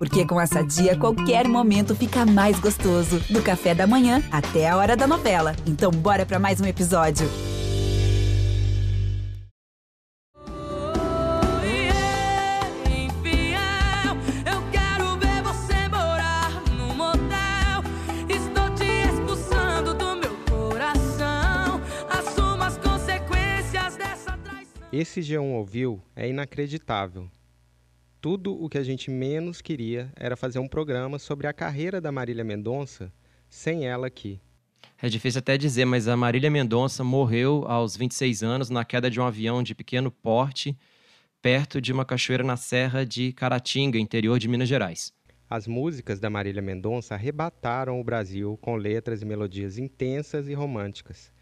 Porque com essa dia, qualquer momento fica mais gostoso. Do café da manhã até a hora da novela. Então, bora para mais um episódio. Esse G1 ouviu é inacreditável. Tudo o que a gente menos queria era fazer um programa sobre a carreira da Marília Mendonça sem ela aqui. É difícil até dizer, mas a Marília Mendonça morreu aos 26 anos na queda de um avião de pequeno porte perto de uma cachoeira na serra de Caratinga, interior de Minas Gerais. As músicas da Marília Mendonça arrebataram o Brasil com letras e melodias intensas e românticas.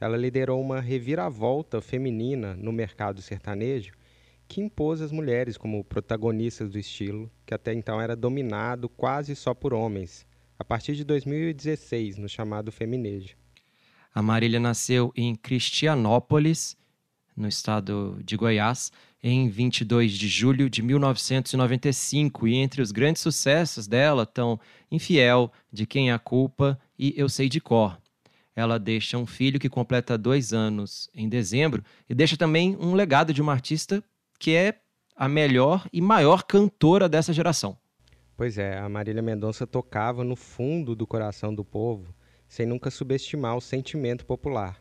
Ela liderou uma reviravolta feminina no mercado sertanejo que impôs as mulheres como protagonistas do estilo, que até então era dominado quase só por homens, a partir de 2016, no chamado feminejo. A Marília nasceu em Cristianópolis, no estado de Goiás, em 22 de julho de 1995, e entre os grandes sucessos dela estão Infiel, De Quem é a Culpa e Eu Sei de Cor. Ela deixa um filho que completa dois anos em dezembro e deixa também um legado de uma artista que é a melhor e maior cantora dessa geração. Pois é, a Marília Mendonça tocava no fundo do coração do povo, sem nunca subestimar o sentimento popular.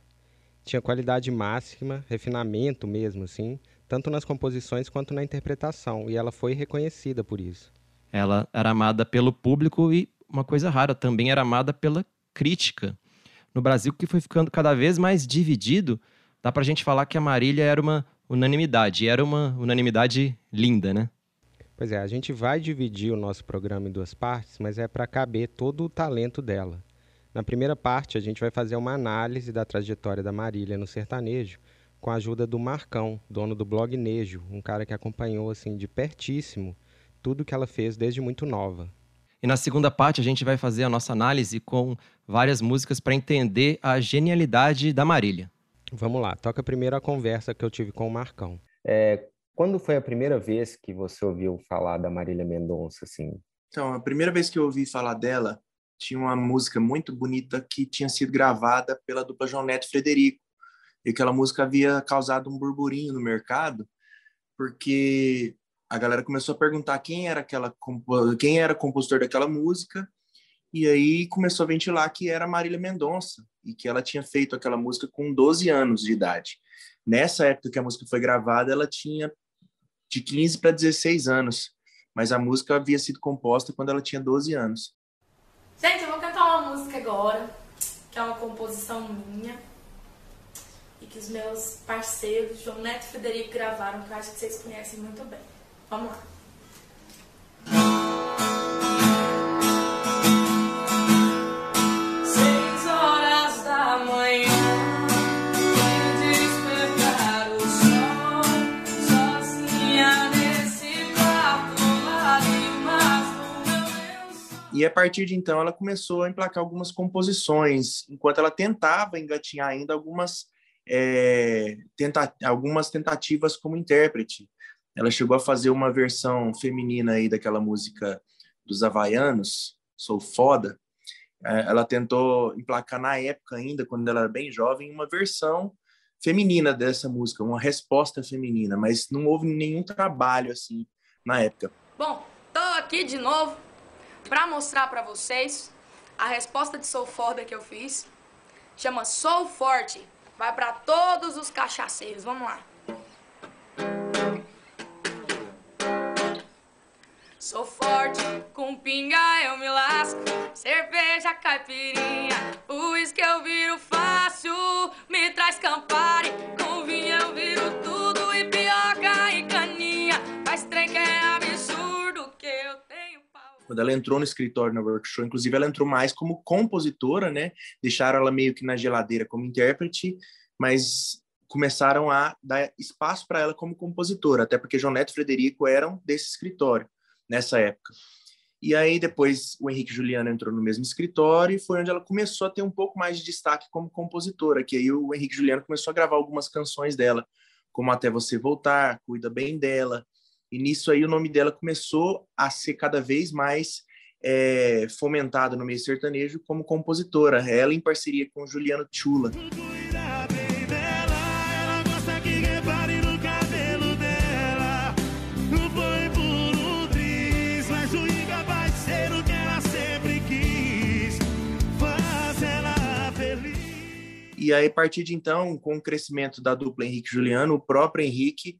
Tinha qualidade máxima, refinamento mesmo, assim, tanto nas composições quanto na interpretação, e ela foi reconhecida por isso. Ela era amada pelo público e, uma coisa rara, também era amada pela crítica. No Brasil, que foi ficando cada vez mais dividido, dá pra gente falar que a Marília era uma unanimidade. E era uma unanimidade linda, né? Pois é, a gente vai dividir o nosso programa em duas partes, mas é para caber todo o talento dela. Na primeira parte, a gente vai fazer uma análise da trajetória da Marília no sertanejo, com a ajuda do Marcão, dono do blog Nejo, um cara que acompanhou assim de pertíssimo tudo que ela fez desde muito nova. E na segunda parte a gente vai fazer a nossa análise com várias músicas para entender a genialidade da Marília. Vamos lá, toca primeiro a conversa que eu tive com o Marcão. É, quando foi a primeira vez que você ouviu falar da Marília Mendonça, assim? Então, a primeira vez que eu ouvi falar dela, tinha uma música muito bonita que tinha sido gravada pela dupla João Neto e Frederico. E aquela música havia causado um burburinho no mercado, porque a galera começou a perguntar quem era aquela quem era compositor daquela música e aí começou a ventilar que era Marília Mendonça e que ela tinha feito aquela música com 12 anos de idade. Nessa época que a música foi gravada, ela tinha de 15 para 16 anos, mas a música havia sido composta quando ela tinha 12 anos. Gente, eu vou cantar uma música agora, que é uma composição minha e que os meus parceiros, João Neto e Federico, gravaram, que eu acho que vocês conhecem muito bem. Vamos lá. E a partir de então ela começou a emplacar algumas composições, enquanto ela tentava engatinhar ainda algumas, é, tenta algumas tentativas como intérprete. Ela chegou a fazer uma versão feminina aí daquela música dos Havaianos, Sou Foda. É, ela tentou emplacar na época ainda, quando ela era bem jovem, uma versão feminina dessa música, uma resposta feminina, mas não houve nenhum trabalho assim na época. Bom, tô aqui de novo para mostrar para vocês a resposta de Sou Foda que eu fiz. Chama Sou Forte. Vai para todos os cachaceiros. Vamos lá. Sou forte, com pinga eu me lasco. Cerveja, caipirinha, uísque eu viro fácil. Me traz Campari, com vinho eu viro tudo. E pioca e caninha, faz trem que é tenho quando ela entrou no escritório na workshop, inclusive ela entrou mais como compositora, né? Deixaram ela meio que na geladeira como intérprete, mas começaram a dar espaço para ela como compositora, até porque João Neto e Frederico eram desse escritório nessa época. E aí depois o Henrique Juliano entrou no mesmo escritório e foi onde ela começou a ter um pouco mais de destaque como compositora, que aí o Henrique Juliano começou a gravar algumas canções dela, como Até Você Voltar, Cuida Bem Dela, E nisso aí o nome dela começou a ser cada vez mais é, fomentado no meio sertanejo como compositora. Ela em parceria com Juliano Chula. E aí, a partir de então, com o crescimento da dupla Henrique e Juliano, o próprio Henrique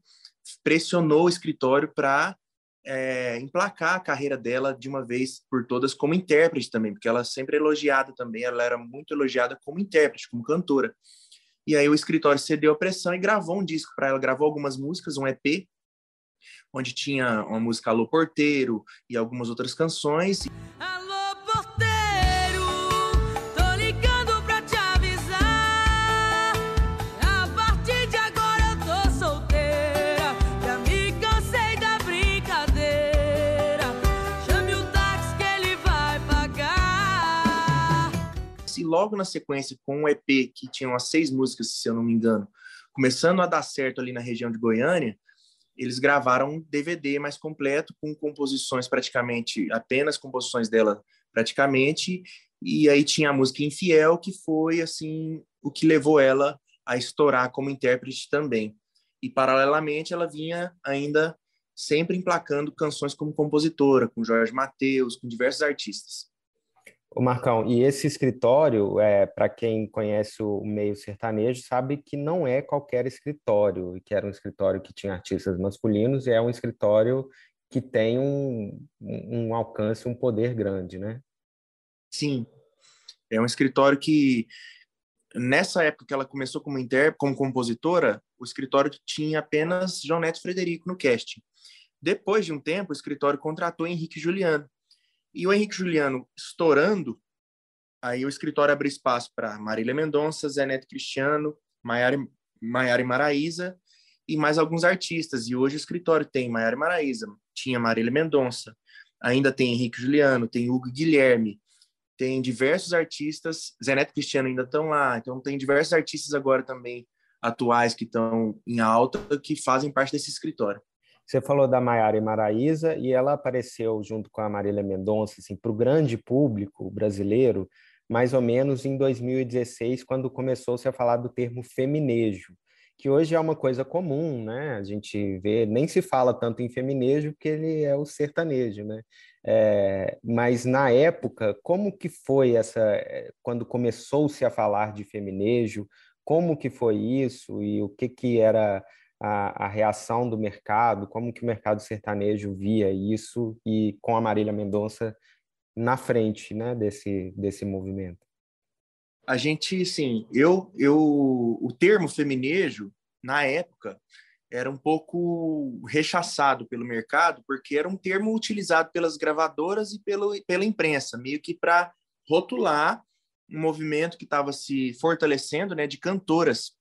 pressionou o escritório para é, emplacar a carreira dela de uma vez por todas como intérprete também, porque ela sempre é elogiada também, ela era muito elogiada como intérprete, como cantora. E aí o escritório cedeu a pressão e gravou um disco para ela, gravou algumas músicas, um EP, onde tinha uma música Alô Porteiro e algumas outras canções. Logo na sequência, com um EP que tinha umas seis músicas, se eu não me engano, começando a dar certo ali na região de Goiânia, eles gravaram um DVD mais completo, com composições praticamente, apenas composições dela praticamente, e aí tinha a música Infiel, que foi, assim, o que levou ela a estourar como intérprete também. E, paralelamente, ela vinha ainda sempre emplacando canções como compositora, com Jorge Mateus, com diversos artistas. O Marcão, e esse escritório, é, para quem conhece o meio sertanejo, sabe que não é qualquer escritório, que era um escritório que tinha artistas masculinos e é um escritório que tem um, um alcance, um poder grande, né? Sim, é um escritório que nessa época que ela começou como inter, como compositora, o escritório tinha apenas João Neto Frederico no casting. Depois de um tempo, o escritório contratou Henrique Juliano, e o Henrique Juliano estourando, aí o escritório abre espaço para Marília Mendonça, Zé Neto Cristiano, Maiara, Maraíza e mais alguns artistas. E hoje o escritório tem Maiara Maraíza, tinha Marília Mendonça, ainda tem Henrique Juliano, tem Hugo Guilherme, tem diversos artistas, Zé Neto Cristiano ainda estão lá, então tem diversos artistas agora também atuais que estão em alta que fazem parte desse escritório. Você falou da Maiara e e ela apareceu junto com a Marília Mendonça assim, para o grande público brasileiro, mais ou menos em 2016, quando começou-se a falar do termo feminejo, que hoje é uma coisa comum, né? A gente vê, nem se fala tanto em feminejo porque ele é o sertanejo, né? É, mas na época, como que foi essa, é, quando começou-se a falar de feminejo, como que foi isso e o que que era a, a, reação do mercado, como que o mercado sertanejo via isso e com a Marília Mendonça na frente né, desse, desse movimento? A gente, sim, eu, eu, o termo feminejo, na época, era um pouco rechaçado pelo mercado, porque era um termo utilizado pelas gravadoras e pelo, pela imprensa, meio que para rotular um movimento que estava se fortalecendo né, de cantoras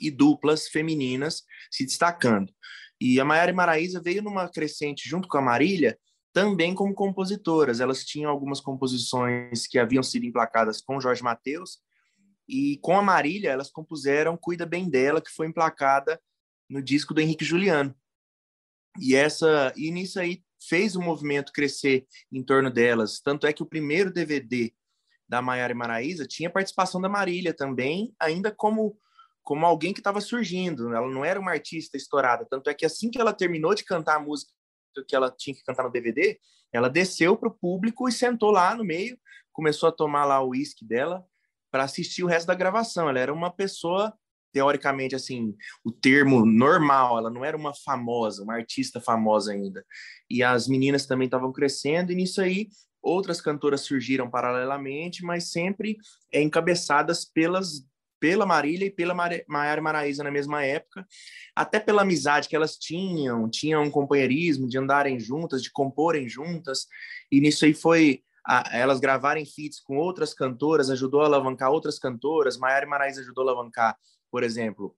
e duplas femininas se destacando. E a Maiara Maraísa veio numa crescente junto com a Marília, também como compositoras. Elas tinham algumas composições que haviam sido emplacadas com Jorge Mateus, e com a Marília elas compuseram Cuida Bem Dela, que foi emplacada no disco do Henrique Juliano. E essa e nisso aí fez o movimento crescer em torno delas. Tanto é que o primeiro DVD da Maiara Maraísa tinha participação da Marília também, ainda como como alguém que estava surgindo. Ela não era uma artista estourada. Tanto é que assim que ela terminou de cantar a música que ela tinha que cantar no DVD, ela desceu para o público e sentou lá no meio, começou a tomar lá o uísque dela para assistir o resto da gravação. Ela era uma pessoa teoricamente assim, o termo normal, ela não era uma famosa, uma artista famosa ainda. E as meninas também estavam crescendo e nisso aí outras cantoras surgiram paralelamente, mas sempre é, encabeçadas pelas pela Marília e pela Maiara Maraíza na mesma época, até pela amizade que elas tinham, tinham um companheirismo de andarem juntas, de comporem juntas, e nisso aí foi a, elas gravarem feats com outras cantoras, ajudou a alavancar outras cantoras, Maiara Maraíza ajudou a alavancar, por exemplo,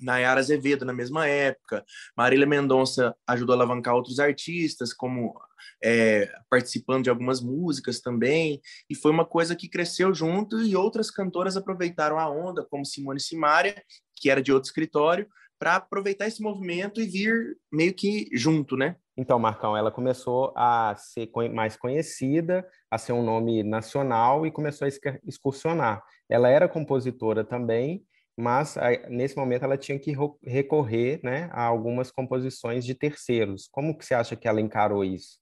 Nayara Azevedo na mesma época, Marília Mendonça ajudou a alavancar outros artistas, como é, participando de algumas músicas também, e foi uma coisa que cresceu junto e outras cantoras aproveitaram a onda, como Simone Simaria, que era de outro escritório, para aproveitar esse movimento e vir meio que junto, né? Então, Marcão, ela começou a ser mais conhecida, a ser um nome nacional e começou a excursionar. Ela era compositora também, mas nesse momento ela tinha que recorrer né, a algumas composições de terceiros. Como que você acha que ela encarou isso?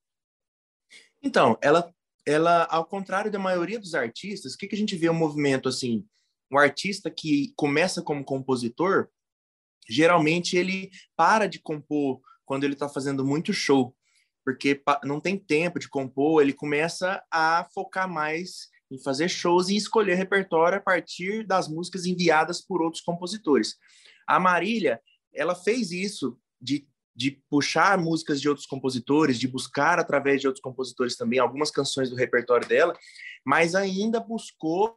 Então, ela, ela ao contrário da maioria dos artistas, o que, que a gente vê um movimento assim? Um artista que começa como compositor, geralmente ele para de compor quando ele está fazendo muito show, porque não tem tempo de compor, ele começa a focar mais em fazer shows e escolher repertório a partir das músicas enviadas por outros compositores. A Marília, ela fez isso de, de puxar músicas de outros compositores, de buscar através de outros compositores também algumas canções do repertório dela, mas ainda buscou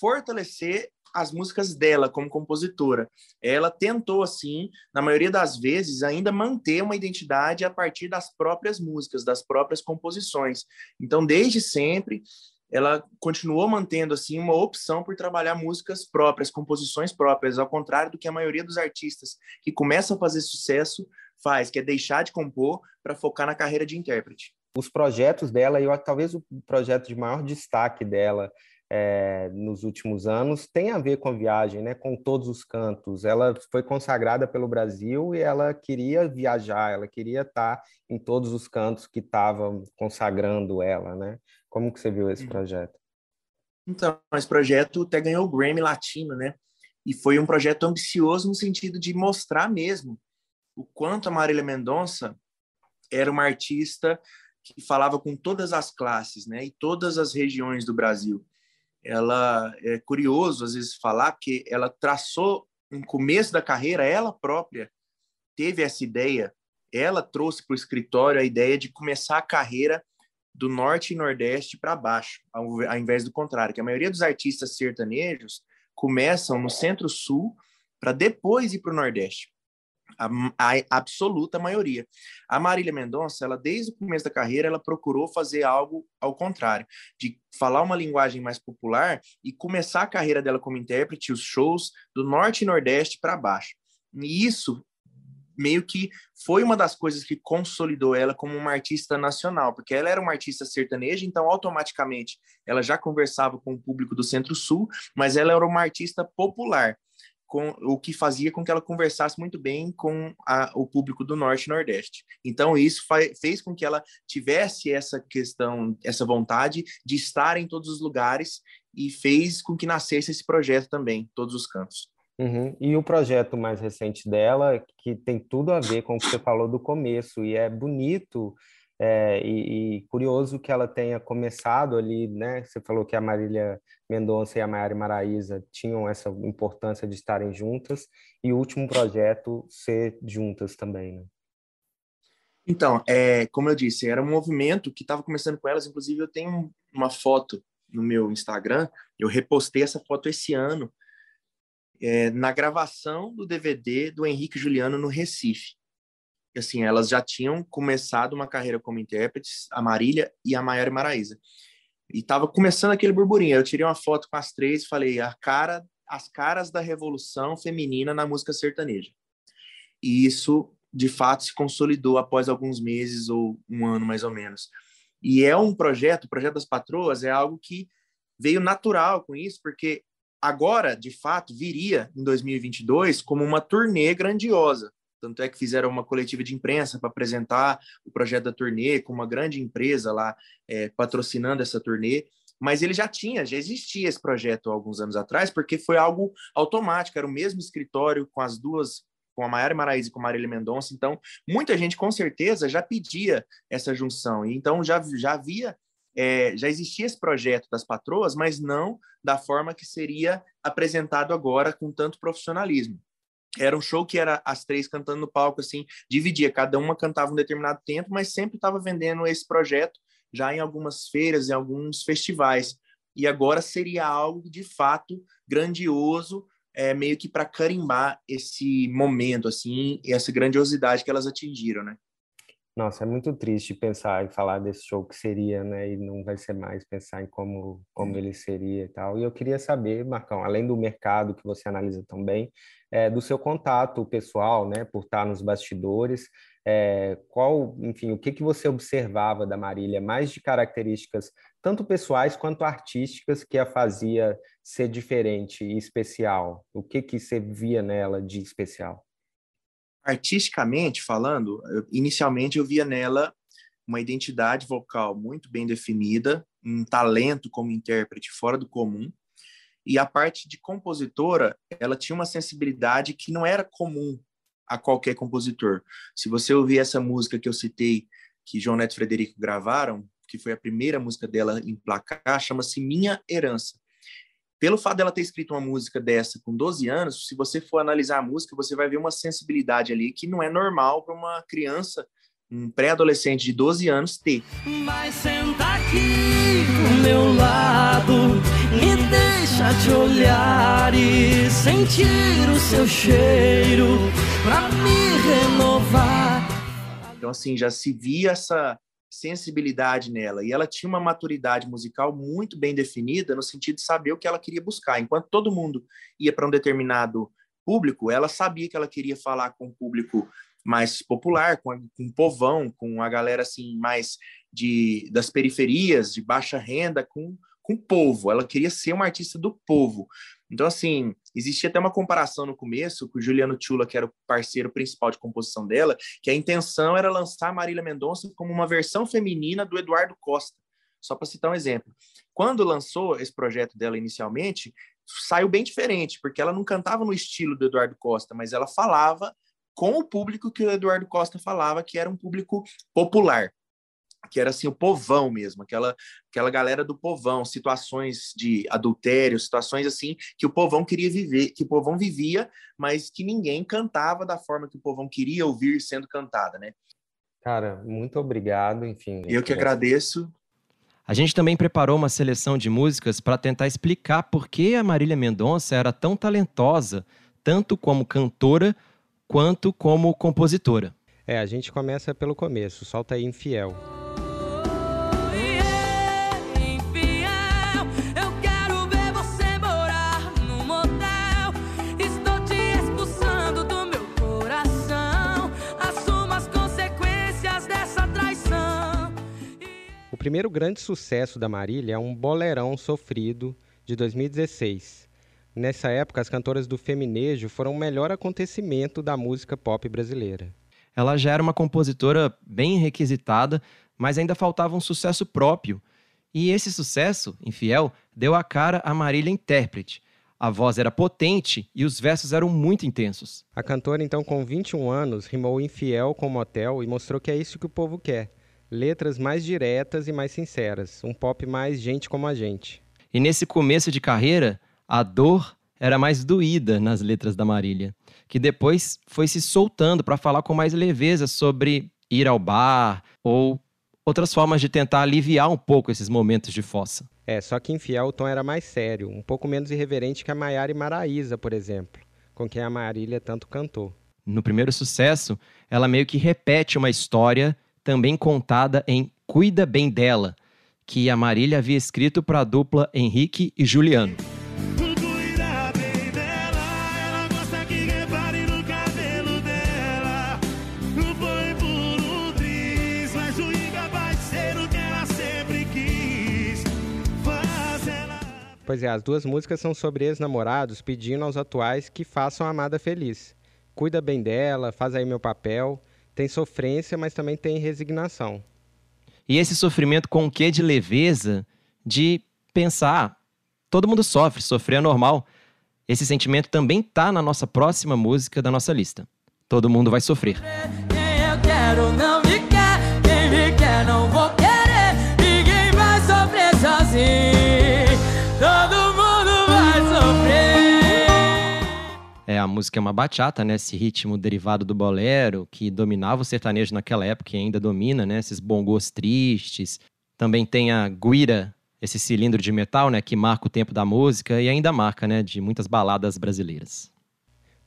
fortalecer as músicas dela como compositora. Ela tentou, assim, na maioria das vezes, ainda manter uma identidade a partir das próprias músicas, das próprias composições. Então, desde sempre, ela continuou mantendo assim uma opção por trabalhar músicas próprias, composições próprias, ao contrário do que a maioria dos artistas que começam a fazer sucesso faz, que é deixar de compor para focar na carreira de intérprete. Os projetos dela, e talvez o projeto de maior destaque dela é, nos últimos anos tem a ver com a viagem, né? com todos os cantos. Ela foi consagrada pelo Brasil e ela queria viajar, ela queria estar em todos os cantos que estavam consagrando ela. Né? Como que você viu esse uhum. projeto? Então, esse projeto até ganhou o Grammy Latino, né? E foi um projeto ambicioso no sentido de mostrar mesmo o quanto a Marília Mendonça era uma artista que falava com todas as classes, né? E todas as regiões do Brasil ela é curioso às vezes falar que ela traçou no começo da carreira ela própria teve essa ideia ela trouxe para o escritório a ideia de começar a carreira do norte e nordeste para baixo ao, ao invés do contrário que a maioria dos artistas sertanejos começam no centro-sul para depois ir para o nordeste a, a, absoluta maioria. A Marília Mendonça, ela desde o começo da carreira, ela procurou fazer algo ao contrário, de falar uma linguagem mais popular e começar a carreira dela como intérprete, os shows do norte e nordeste para baixo. E isso meio que foi uma das coisas que consolidou ela como uma artista nacional, porque ela era uma artista sertaneja, então automaticamente ela já conversava com o público do Centro-Sul, mas ela era uma artista popular com o que fazia com que ela conversasse muito bem com a, o público do Norte e Nordeste. Então, isso fez com que ela tivesse essa questão, essa vontade de estar em todos os lugares e fez com que nascesse esse projeto também, todos os cantos. Uhum. E o projeto mais recente dela, que tem tudo a ver com o que você falou do começo, e é bonito é, e, e, curioso que ela tenha começado ali, né? Você falou que a Marília Mendonça e a Maiara Maraíza tinham essa importância de estarem juntas e o último projeto ser juntas também, né? Então, é, como eu disse, era um movimento que estava começando com elas. Inclusive, eu tenho uma foto no meu Instagram. Eu repostei essa foto esse ano é, na gravação do DVD do Henrique Juliano no Recife assim, elas já tinham começado uma carreira como intérpretes, a Marília e a Maiara Maraíza. E estava começando aquele burburinho. Eu tirei uma foto com as três e falei, a cara, as caras da revolução feminina na música sertaneja. E isso, de fato, se consolidou após alguns meses ou um ano, mais ou menos. E é um projeto, o projeto das patroas é algo que veio natural com isso, porque agora, de fato, viria em 2022 como uma turnê grandiosa tanto é que fizeram uma coletiva de imprensa para apresentar o projeto da turnê, com uma grande empresa lá é, patrocinando essa turnê. Mas ele já tinha, já existia esse projeto há alguns anos atrás, porque foi algo automático, era o mesmo escritório com as duas, com a Maiara Maraíza e com a Marília Mendonça. Então, muita gente com certeza já pedia essa junção. E então já, já havia é, já existia esse projeto das patroas, mas não da forma que seria apresentado agora com tanto profissionalismo era um show que era as três cantando no palco, assim, dividia, cada uma cantava um determinado tempo, mas sempre estava vendendo esse projeto já em algumas feiras, em alguns festivais. E agora seria algo de fato grandioso, é, meio que para carimbar esse momento, assim, essa grandiosidade que elas atingiram, né? Nossa, é muito triste pensar e falar desse show que seria, né? E não vai ser mais pensar em como, como ele seria e tal. E eu queria saber, Marcão, além do mercado que você analisa também, é, do seu contato pessoal, né? Por estar nos bastidores, é, qual, enfim, o que que você observava da Marília, mais de características tanto pessoais quanto artísticas que a fazia ser diferente e especial? O que que você via nela de especial? Artisticamente falando, inicialmente eu via nela uma identidade vocal muito bem definida, um talento como intérprete fora do comum, e a parte de compositora, ela tinha uma sensibilidade que não era comum a qualquer compositor. Se você ouvir essa música que eu citei, que João Neto e Frederico gravaram, que foi a primeira música dela em placar, chama-se Minha Herança pelo fato dela ter escrito uma música dessa com 12 anos, se você for analisar a música, você vai ver uma sensibilidade ali que não é normal para uma criança, um pré-adolescente de 12 anos ter. Mas senta aqui do meu lado e deixa te olhar e sentir o seu cheiro para me renovar. Então assim, já se via essa sensibilidade nela e ela tinha uma maturidade musical muito bem definida no sentido de saber o que ela queria buscar. Enquanto todo mundo ia para um determinado público, ela sabia que ela queria falar com o público mais popular, com, a, com o povão, com a galera assim mais de das periferias, de baixa renda, com com o povo. Ela queria ser uma artista do povo. Então, assim, existia até uma comparação no começo com o Juliano Tula, que era o parceiro principal de composição dela, que a intenção era lançar Marília Mendonça como uma versão feminina do Eduardo Costa. Só para citar um exemplo. Quando lançou esse projeto dela inicialmente, saiu bem diferente, porque ela não cantava no estilo do Eduardo Costa, mas ela falava com o público que o Eduardo Costa falava, que era um público popular que era assim o povão mesmo, aquela aquela galera do povão, situações de adultério, situações assim que o povão queria viver, que o povão vivia, mas que ninguém cantava da forma que o povão queria ouvir sendo cantada, né? Cara, muito obrigado, enfim. Eu que agradeço. A gente também preparou uma seleção de músicas para tentar explicar por que a Marília Mendonça era tão talentosa, tanto como cantora quanto como compositora. É, a gente começa pelo começo, solta aí Infiel. Primeiro grande sucesso da Marília é um bolerão sofrido de 2016. Nessa época, as cantoras do feminejo foram o melhor acontecimento da música pop brasileira. Ela já era uma compositora bem requisitada, mas ainda faltava um sucesso próprio. E esse sucesso, Infiel, deu a cara a Marília intérprete. A voz era potente e os versos eram muito intensos. A cantora, então, com 21 anos, rimou Infiel com Motel e mostrou que é isso que o povo quer letras mais diretas e mais sinceras, um pop mais gente como a gente. E nesse começo de carreira, a dor era mais doída nas letras da Marília, que depois foi se soltando para falar com mais leveza sobre ir ao bar ou outras formas de tentar aliviar um pouco esses momentos de fossa. É, só que Infiel o tom era mais sério, um pouco menos irreverente que a Maiara e Maraísa, por exemplo, com quem a Marília tanto cantou. No primeiro sucesso, ela meio que repete uma história também contada em Cuida Bem Dela, que a Marília havia escrito para a dupla Henrique e Juliano. Pois é, as duas músicas são sobre ex-namorados pedindo aos atuais que façam a amada feliz. Cuida bem dela, faz aí meu papel tem sofrência, mas também tem resignação. E esse sofrimento com o quê de leveza, de pensar, todo mundo sofre, sofrer é normal. Esse sentimento também tá na nossa próxima música da nossa lista. Todo mundo vai sofrer. Quem eu quero não música é uma bachata, né? Esse ritmo derivado do bolero, que dominava o sertanejo naquela época e ainda domina, né? Esses bongos tristes. Também tem a guira, esse cilindro de metal, né? Que marca o tempo da música e ainda marca, né? De muitas baladas brasileiras.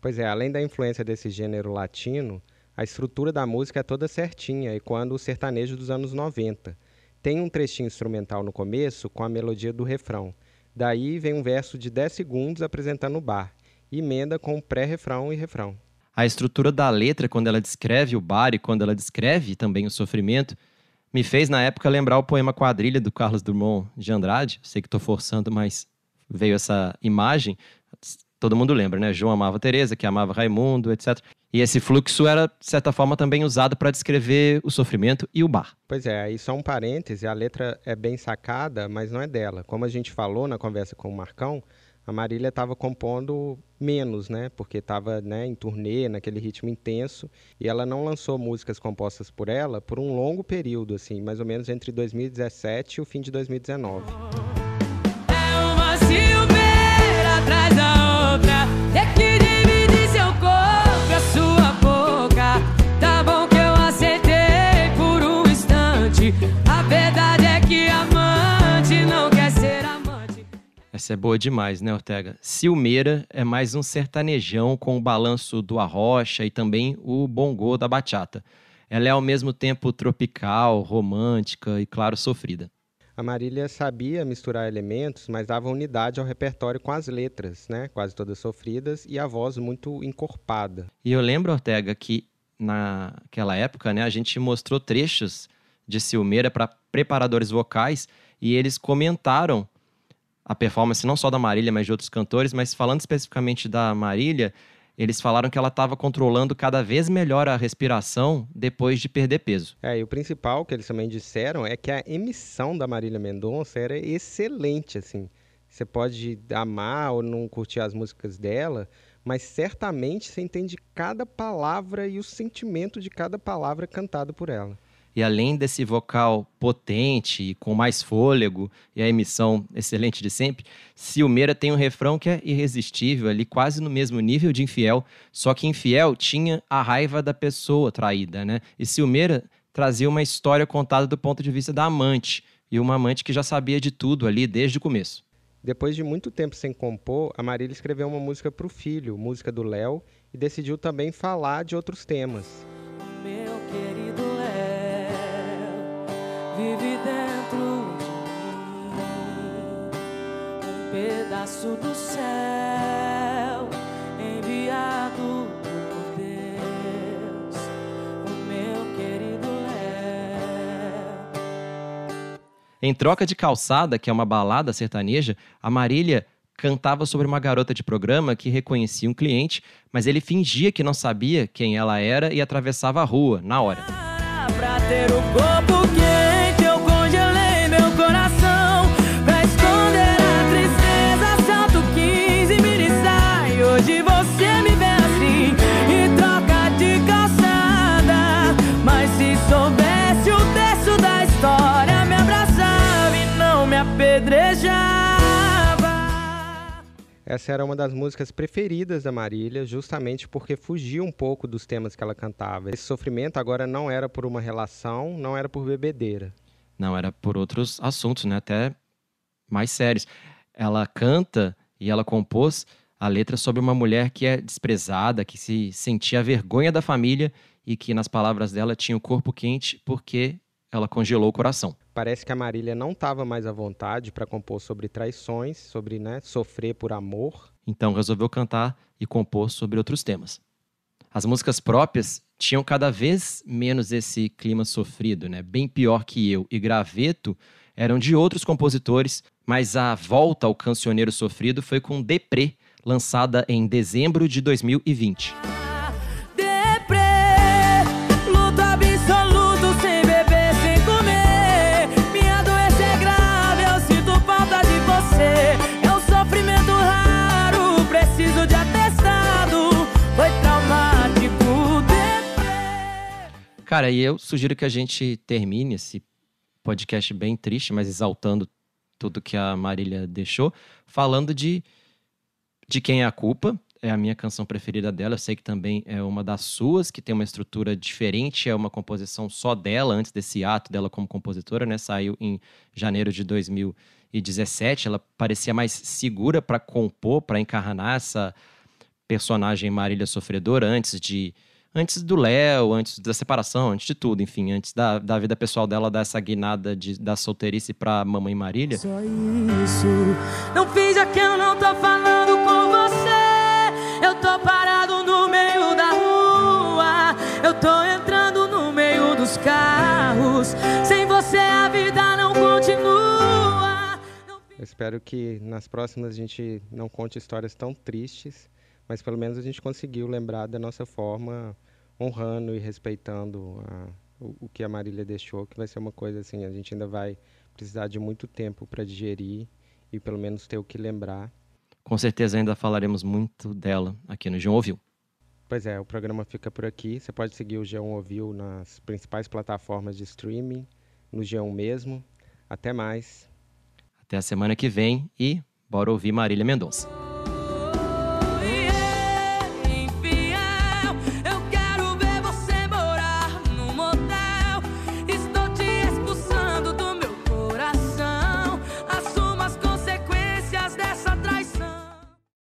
Pois é, além da influência desse gênero latino, A estrutura da música é toda certinha e quando o sertanejo dos anos 90. Tem um trechinho instrumental no começo com a melodia do refrão. Daí vem um verso de 10 segundos apresentando o bar, emenda com pré-refrão e refrão. A estrutura da letra, quando ela descreve o bar e quando ela descreve também o sofrimento, me fez na época lembrar o poema Quadrilha do Carlos Drummond de Andrade. Sei que estou forçando, mas veio essa imagem. Todo mundo lembra, né? João amava Teresa, que amava Raimundo, etc. E esse fluxo era, de certa forma, também usado para descrever o sofrimento e o bar. Pois é, aí só um parêntese, a letra é bem sacada, mas não é dela. Como a gente falou na conversa com o Marcão, a Marília estava compondo menos, né? Porque estava né, em turnê, naquele ritmo intenso, e ela não lançou músicas compostas por ela por um longo período, assim, mais ou menos entre 2017 e o fim de 2019. Essa é boa demais, né, Ortega? Silmeira é mais um sertanejão com o balanço do arrocha e também o bongô da bachata. Ela é ao mesmo tempo tropical, romântica e, claro, sofrida. A Marília sabia misturar elementos, mas dava unidade ao repertório com as letras, né? Quase todas sofridas e a voz muito encorpada. E eu lembro, Ortega, que naquela época, né, a gente mostrou trechos de Silmeira para preparadores vocais e eles comentaram a performance não só da Marília, mas de outros cantores, mas falando especificamente da Marília, eles falaram que ela estava controlando cada vez melhor a respiração depois de perder peso. É, e o principal que eles também disseram é que a emissão da Marília Mendonça era excelente, assim. Você pode amar ou não curtir as músicas dela, mas certamente você entende cada palavra e o sentimento de cada palavra cantada por ela. E além desse vocal potente e com mais fôlego e a emissão excelente de sempre, Silmeira tem um refrão que é irresistível, ali quase no mesmo nível de Infiel, só que Infiel tinha a raiva da pessoa traída, né? E Silmeira trazia uma história contada do ponto de vista da amante, e uma amante que já sabia de tudo ali desde o começo. Depois de muito tempo sem compor, a Marília escreveu uma música para o filho, música do Léo, e decidiu também falar de outros temas. Vive dentro de mim um pedaço do céu enviado por Deus. O meu querido Léo. Em Troca de Calçada, que é uma balada sertaneja, a Marília cantava sobre uma garota de programa que reconhecia um cliente, mas ele fingia que não sabia quem ela era e atravessava a rua na hora. Pra ter o corpo quente, Essa era uma das músicas preferidas da Marília, justamente porque fugia um pouco dos temas que ela cantava. Esse sofrimento agora não era por uma relação, não era por bebedeira. Não, era por outros assuntos, né? Até mais sérios. Ela canta e ela compôs a letra sobre uma mulher que é desprezada, que se sentia vergonha da família e que, nas palavras dela, tinha o corpo quente porque ela congelou o coração. Parece que a Marília não estava mais à vontade para compor sobre traições, sobre né, sofrer por amor. Então resolveu cantar e compor sobre outros temas. As músicas próprias tinham cada vez menos esse clima sofrido, né? Bem pior que eu e Graveto eram de outros compositores, mas a volta ao cancioneiro sofrido foi com Deprê, lançada em dezembro de 2020. Cara, e eu sugiro que a gente termine esse podcast bem triste, mas exaltando tudo que a Marília deixou, falando de, de quem é a culpa. É a minha canção preferida dela. Eu sei que também é uma das suas, que tem uma estrutura diferente, é uma composição só dela, antes desse ato dela como compositora, né? Saiu em janeiro de 2017. Ela parecia mais segura para compor, para encarnar essa personagem Marília Sofredora, antes de antes do Léo, antes da separação, antes de tudo, enfim, antes da, da vida pessoal dela, dessa guinada de, da solteirice pra Mamãe Marília. Só isso. Não finja que eu não tô falando com você. Eu tô parado no meio da rua. Eu tô entrando no meio dos carros. Sem você a vida não continua. Não Eu espero que nas próximas a gente não conte histórias tão tristes, mas pelo menos a gente conseguiu lembrar da nossa forma, honrando e respeitando a- o, o que a Marília deixou, que vai ser uma coisa assim, a gente ainda vai precisar de muito tempo para digerir e pelo menos ter o que lembrar. Com certeza ainda falaremos muito dela aqui no João Ouviu. Pois é, o programa fica por aqui. Você pode seguir o G1 Ouviu nas principais plataformas de streaming, no G1 mesmo. Até mais. Até a semana que vem e bora ouvir Marília Mendonça.